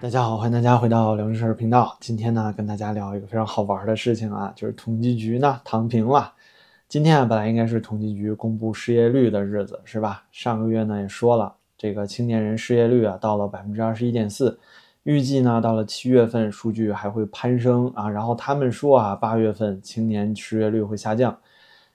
大家好，欢迎大家回到刘律师频道。今天呢，跟大家聊一个非常好玩的事情啊，就是统计局呢躺平了。今天啊，本来应该是统计局公布失业率的日子，是吧？上个月呢也说了，这个青年人失业率啊到了百分之二十一点四，预计呢到了七月份数据还会攀升啊。然后他们说啊，八月份青年失业率会下降。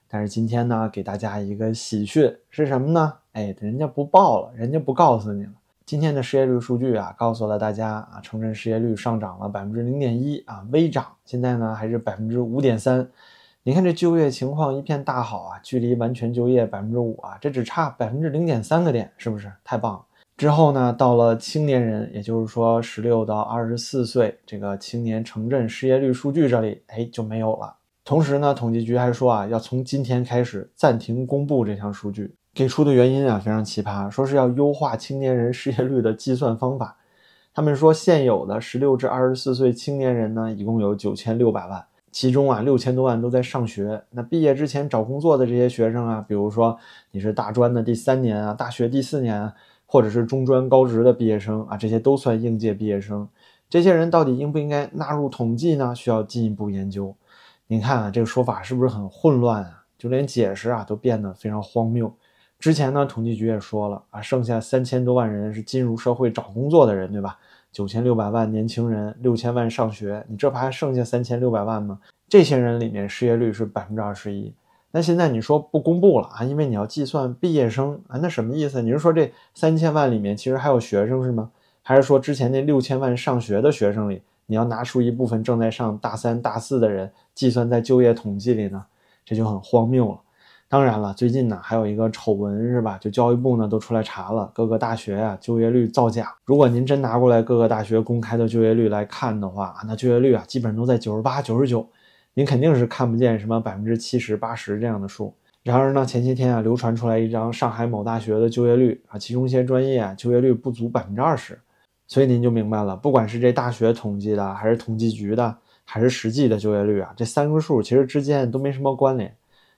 但是今天呢，给大家一个喜讯是什么呢？哎，人家不报了，人家不告诉你了。今天的失业率数据啊，告诉了大家啊，城镇失业率上涨了百分之零点一啊，微涨，现在呢还是百分之五点三。你看这就业情况一片大好啊，距离完全就业百分之五啊，这只差百分之零点三个点，是不是太棒了？之后呢，到了青年人，也就是说十六到二十四岁这个青年城镇失业率数据这里，哎就没有了。同时呢，统计局还说啊，要从今天开始暂停公布这项数据。给出的原因啊非常奇葩，说是要优化青年人失业率的计算方法。他们说现有的十六至二十四岁青年人呢，一共有九千六百万，其中啊六千多万都在上学。那毕业之前找工作的这些学生啊，比如说你是大专的第三年啊，大学第四年啊，或者是中专高职的毕业生啊，这些都算应届毕业生。这些人到底应不应该纳入统计呢？需要进一步研究。您看啊，这个说法是不是很混乱啊？就连解释啊都变得非常荒谬。之前呢，统计局也说了啊，剩下三千多万人是进入社会找工作的人，对吧？九千六百万年轻人，六千万上学，你这不还剩下三千六百万吗？这些人里面失业率是百分之二十一。那现在你说不公布了啊，因为你要计算毕业生啊，那什么意思？你是说这三千万里面其实还有学生是吗？还是说之前那六千万上学的学生里，你要拿出一部分正在上大三、大四的人计算在就业统计里呢？这就很荒谬了。当然了，最近呢还有一个丑闻是吧？就教育部呢都出来查了各个大学呀就业率造假。如果您真拿过来各个大学公开的就业率来看的话，那就业率啊基本上都在九十八、九十九，您肯定是看不见什么百分之七十八十这样的数。然而呢，前些天啊流传出来一张上海某大学的就业率啊，其中一些专业啊就业率不足百分之二十，所以您就明白了，不管是这大学统计的，还是统计局的，还是实际的就业率啊，这三个数其实之间都没什么关联。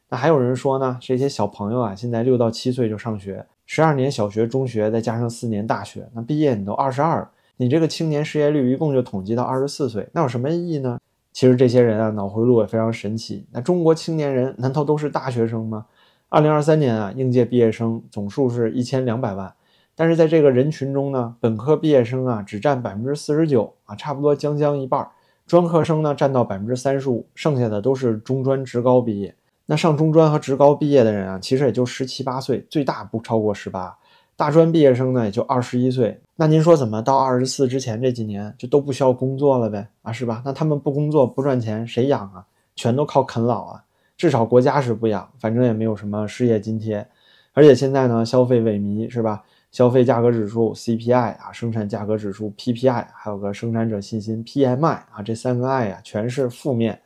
那还有人说呢，这些小朋友啊，现在六到七岁就上学，十二年小学、中学，再加上四年大学，那毕业你都二十二，你这个青年失业率一共就统计到二十四岁，那有什么意义呢？其实这些人啊，脑回路也非常神奇。那中国青年人难道都是大学生吗？二零二三年啊，应届毕业生总数是一千两百万，但是在这个人群中呢，本科毕业生啊只占百分之四十九啊，差不多将将一半儿，专科生呢占到百分之三十五，剩下的都是中专、职高毕业。那上中专和职高毕业的人啊，其实也就十七八岁，最大不超过十八。大专毕业生呢，也就二十一岁。那您说怎么到二十四之前这几年就都不需要工作了呗？啊，是吧？那他们不工作不赚钱，谁养啊？全都靠啃老啊！至少国家是不养，反正也没有什么失业津贴。而且现在呢，消费萎靡，是吧？消费价格指数 CPI 啊，生产价格指数 PPI，还有个生产者信心 PMI 啊，这三个 I 呀，全是负面。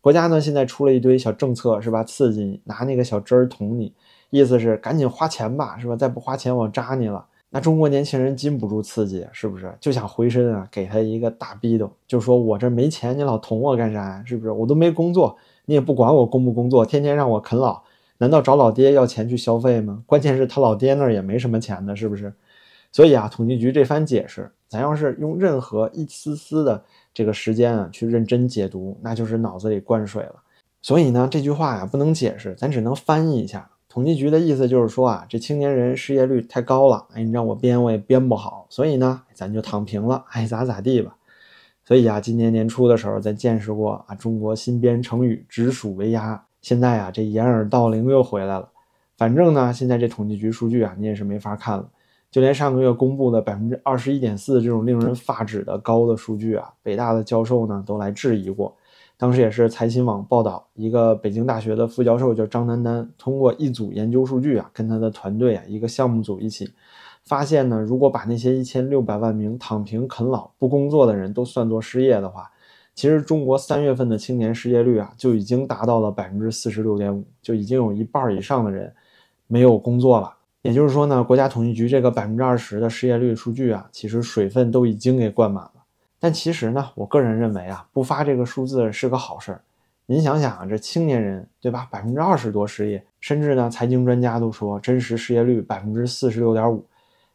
国家呢现在出了一堆小政策，是吧？刺激你拿那个小针儿捅你，意思是赶紧花钱吧，是吧？再不花钱我扎你了。那中国年轻人禁不住刺激，是不是？就想回身啊，给他一个大逼斗，就说我这没钱，你老捅我干啥呀？是不是？我都没工作，你也不管我工不工作，天天让我啃老，难道找老爹要钱去消费吗？关键是他老爹那儿也没什么钱的，是不是？所以啊，统计局这番解释，咱要是用任何一丝丝的。这个时间啊，去认真解读，那就是脑子里灌水了。所以呢，这句话呀不能解释，咱只能翻译一下。统计局的意思就是说啊，这青年人失业率太高了，哎，你让我编我也编不好，所以呢，咱就躺平了，爱咋咋地吧。所以啊，今年年初的时候，咱见识过啊，中国新编成语“直属为鸭”。现在啊，这掩耳盗铃又回来了。反正呢，现在这统计局数据啊，你也是没法看了。就连上个月公布的百分之二十一点四这种令人发指的高的数据啊，北大的教授呢都来质疑过。当时也是财新网报道，一个北京大学的副教授叫张丹丹，通过一组研究数据啊，跟他的团队啊一个项目组一起发现呢，如果把那些一千六百万名躺平啃老不工作的人都算作失业的话，其实中国三月份的青年失业率啊就已经达到了百分之四十六点五，就已经有一半以上的人没有工作了。也就是说呢，国家统计局这个百分之二十的失业率数据啊，其实水分都已经给灌满了。但其实呢，我个人认为啊，不发这个数字是个好事儿。您想想啊，这青年人对吧，百分之二十多失业，甚至呢，财经专家都说真实失业率百分之四十六点五。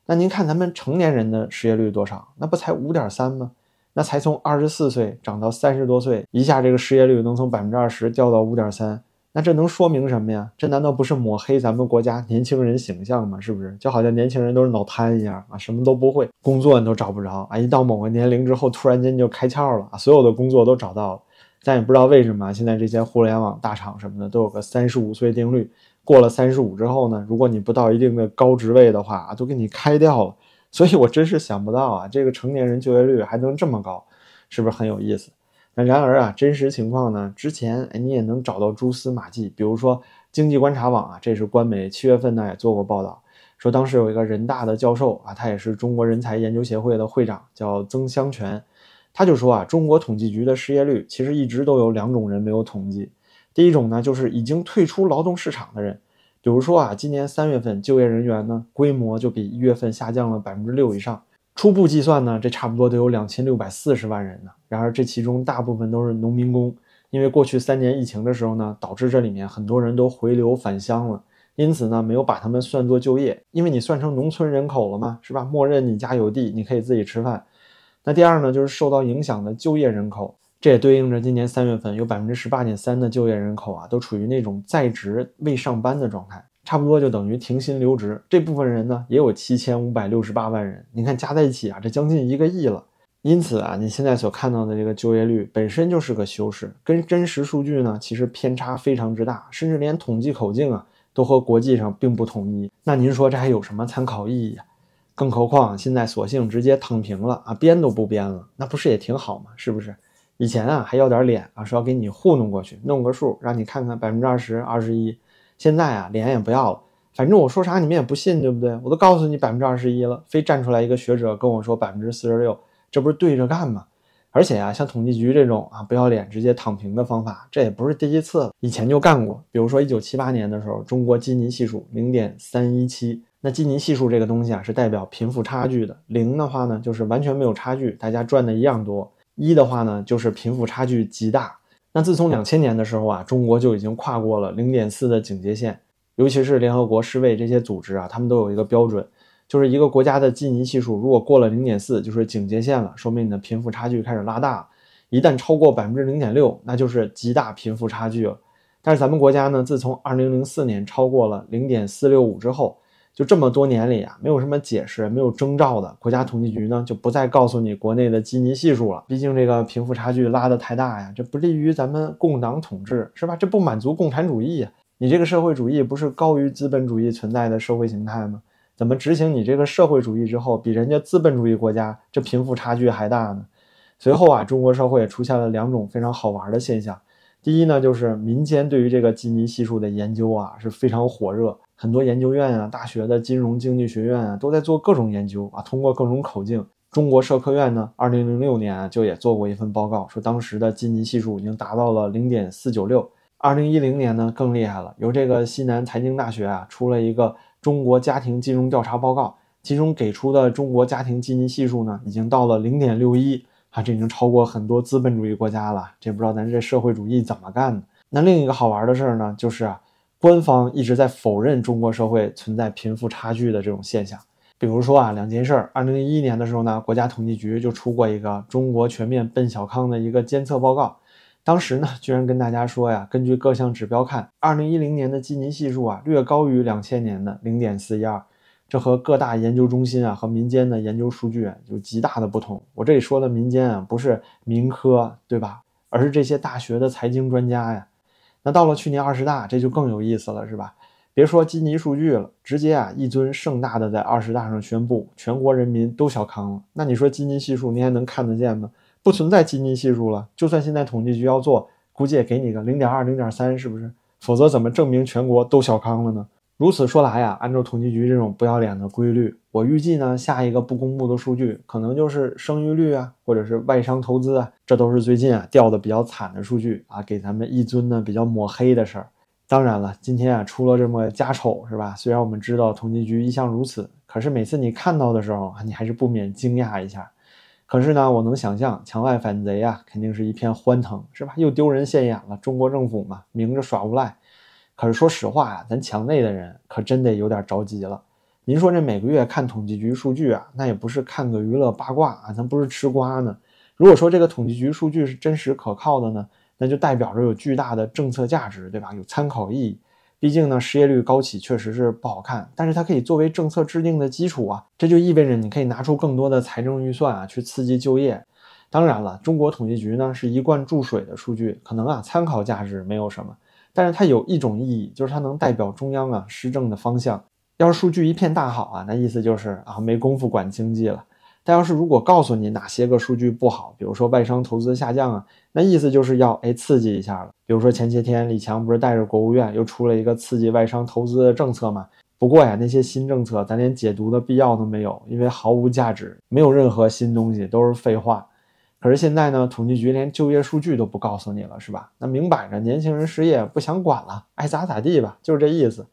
那您看咱们成年人的失业率多少？那不才五点三吗？那才从二十四岁涨到三十多岁，一下这个失业率能从百分之二十掉到五点三，那这能说明什么呀？这难道不是抹黑咱们国家年轻人形象吗？是不是？就好像年轻人都是脑瘫一样啊，什么都不会，工作你都找不着啊，一到某个年龄之后，突然间就开窍了啊，所有的工作都找到了。但也不知道为什么，现在这些互联网大厂什么的都有个三十五岁定律，过了三十五之后呢，如果你不到一定的高职位的话啊，都给你开掉了。所以我真是想不到啊，这个成年人就业率还能这么高，是不是很有意思？那然而啊，真实情况呢，之前哎你也能找到蛛丝马迹，比如说经济观察网啊，这是官媒，七月份呢也做过报道，说当时有一个人大的教授啊，他也是中国人才研究协会的会长，叫曾香全。他就说啊，中国统计局的失业率其实一直都有两种人没有统计。第一种呢，就是已经退出劳动市场的人，比如说啊，今年三月份就业人员呢规模就比一月份下降了百分之六以上。初步计算呢，这差不多得有两千六百四十万人呢。然而这其中大部分都是农民工，因为过去三年疫情的时候呢，导致这里面很多人都回流返乡了，因此呢没有把他们算作就业，因为你算成农村人口了嘛，是吧？默认你家有地，你可以自己吃饭。那第二呢，就是受到影响的就业人口，这也对应着今年三月份有百分之十八点三的就业人口啊，都处于那种在职未上班的状态，差不多就等于停薪留职。这部分人呢，也有七千五百六十八万人，你看加在一起啊，这将近一个亿了。因此啊，你现在所看到的这个就业率本身就是个修饰，跟真实数据呢，其实偏差非常之大，甚至连统计口径啊，都和国际上并不统一。那您说这还有什么参考意义啊？更何况现在索性直接躺平了啊，编都不编了，那不是也挺好吗？是不是？以前啊还要点脸啊，说要给你糊弄过去，弄个数让你看看百分之二十二十一。现在啊脸也不要了，反正我说啥你们也不信，对不对？我都告诉你百分之二十一了，非站出来一个学者跟我说百分之四十六，这不是对着干吗？而且啊，像统计局这种啊不要脸直接躺平的方法，这也不是第一次了，以前就干过。比如说一九七八年的时候，中国基尼系数零点三一七。那基尼系数这个东西啊，是代表贫富差距的。零的话呢，就是完全没有差距，大家赚的一样多；一的话呢，就是贫富差距极大。那自从两千年的时候啊，中国就已经跨过了零点四的警戒线。尤其是联合国、世卫这些组织啊，他们都有一个标准，就是一个国家的基尼系数如果过了零点四，就是警戒线了，说明你的贫富差距开始拉大。一旦超过百分之零点六，那就是极大贫富差距了。但是咱们国家呢，自从二零零四年超过了零点四六五之后，就这么多年里啊，没有什么解释，没有征兆的，国家统计局呢就不再告诉你国内的基尼系数了。毕竟这个贫富差距拉得太大呀，这不利于咱们共党统治，是吧？这不满足共产主义呀。你这个社会主义不是高于资本主义存在的社会形态吗？怎么执行你这个社会主义之后，比人家资本主义国家这贫富差距还大呢？随后啊，中国社会出现了两种非常好玩的现象。第一呢，就是民间对于这个基尼系数的研究啊是非常火热。很多研究院啊、大学的金融经济学院啊，都在做各种研究啊，通过各种口径。中国社科院呢，二零零六年啊，就也做过一份报告，说当时的基尼系数已经达到了零点四九六。二零一零年呢，更厉害了，由这个西南财经大学啊，出了一个中国家庭金融调查报告，其中给出的中国家庭基尼系数呢，已经到了零点六一啊，这已经超过很多资本主义国家了。这不知道咱这社会主义怎么干的？那另一个好玩的事儿呢，就是啊。官方一直在否认中国社会存在贫富差距的这种现象。比如说啊，两件事儿。二零一一年的时候呢，国家统计局就出过一个中国全面奔小康的一个监测报告。当时呢，居然跟大家说呀，根据各项指标看，二零一零年的基尼系数啊，略高于两千年的零点四一二。这和各大研究中心啊和民间的研究数据有极大的不同。我这里说的民间啊，不是民科，对吧？而是这些大学的财经专家呀。那到了去年二十大，这就更有意思了，是吧？别说基尼数据了，直接啊一尊盛大的在二十大上宣布全国人民都小康了。那你说基尼系数你还能看得见吗？不存在基尼系数了。就算现在统计局要做，估计也给你个零点二、零点三，是不是？否则怎么证明全国都小康了呢？如此说来呀，按照统计局这种不要脸的规律，我预计呢，下一个不公布的数据可能就是生育率啊，或者是外商投资啊，这都是最近啊掉的比较惨的数据啊，给咱们一尊呢比较抹黑的事儿。当然了，今天啊出了这么家丑是吧？虽然我们知道统计局一向如此，可是每次你看到的时候，你还是不免惊讶一下。可是呢，我能想象墙外反贼啊，肯定是一片欢腾是吧？又丢人现眼了，中国政府嘛，明着耍无赖。可是说实话呀，咱墙内的人可真得有点着急了。您说这每个月看统计局数据啊，那也不是看个娱乐八卦啊，咱不是吃瓜呢。如果说这个统计局数据是真实可靠的呢，那就代表着有巨大的政策价值，对吧？有参考意义。毕竟呢，失业率高企确实是不好看，但是它可以作为政策制定的基础啊，这就意味着你可以拿出更多的财政预算啊，去刺激就业。当然了，中国统计局呢是一贯注水的数据，可能啊参考价值没有什么，但是它有一种意义，就是它能代表中央啊施政的方向。要是数据一片大好啊，那意思就是啊没工夫管经济了。但要是如果告诉你哪些个数据不好，比如说外商投资下降啊，那意思就是要哎刺激一下了。比如说前些天李强不是带着国务院又出了一个刺激外商投资的政策吗？不过呀，那些新政策咱连解读的必要都没有，因为毫无价值，没有任何新东西，都是废话。可是现在呢，统计局连就业数据都不告诉你了，是吧？那明摆着年轻人失业不想管了，爱咋咋地吧，就是这意思。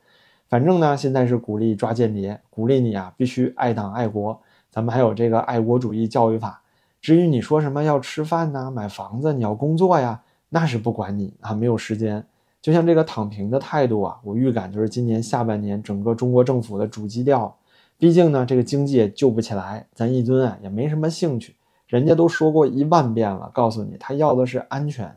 反正呢，现在是鼓励抓间谍，鼓励你啊必须爱党爱国。咱们还有这个爱国主义教育法。至于你说什么要吃饭呐、买房子，你要工作呀，那是不管你啊，没有时间。就像这个躺平的态度啊，我预感就是今年下半年整个中国政府的主基调。毕竟呢，这个经济也救不起来，咱一尊啊也没什么兴趣。人家都说过一万遍了，告诉你他要的是安全。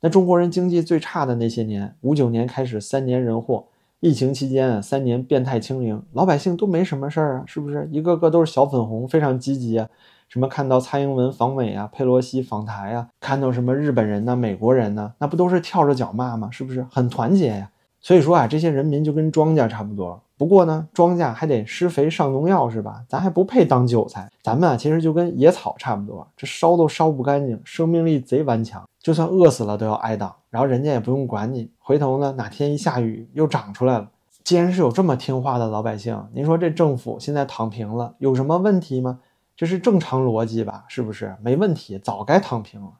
那中国人经济最差的那些年，五九年开始三年人祸。疫情期间啊，三年变态清零，老百姓都没什么事儿啊，是不是？一个个都是小粉红，非常积极啊。什么看到蔡英文访美啊，佩洛西访台啊，看到什么日本人呢、美国人呢，那不都是跳着脚骂吗？是不是很团结呀？所以说啊，这些人民就跟庄稼差不多。不过呢，庄稼还得施肥上农药，是吧？咱还不配当韭菜。咱们啊，其实就跟野草差不多，这烧都烧不干净，生命力贼顽强。就算饿死了都要挨打，然后人家也不用管你。回头呢，哪天一下雨又长出来了。既然是有这么听话的老百姓，您说这政府现在躺平了，有什么问题吗？这是正常逻辑吧？是不是？没问题，早该躺平了。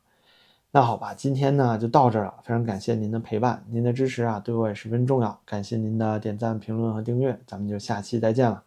那好吧，今天呢就到这儿了。非常感谢您的陪伴，您的支持啊对我也十分重要。感谢您的点赞、评论和订阅，咱们就下期再见了。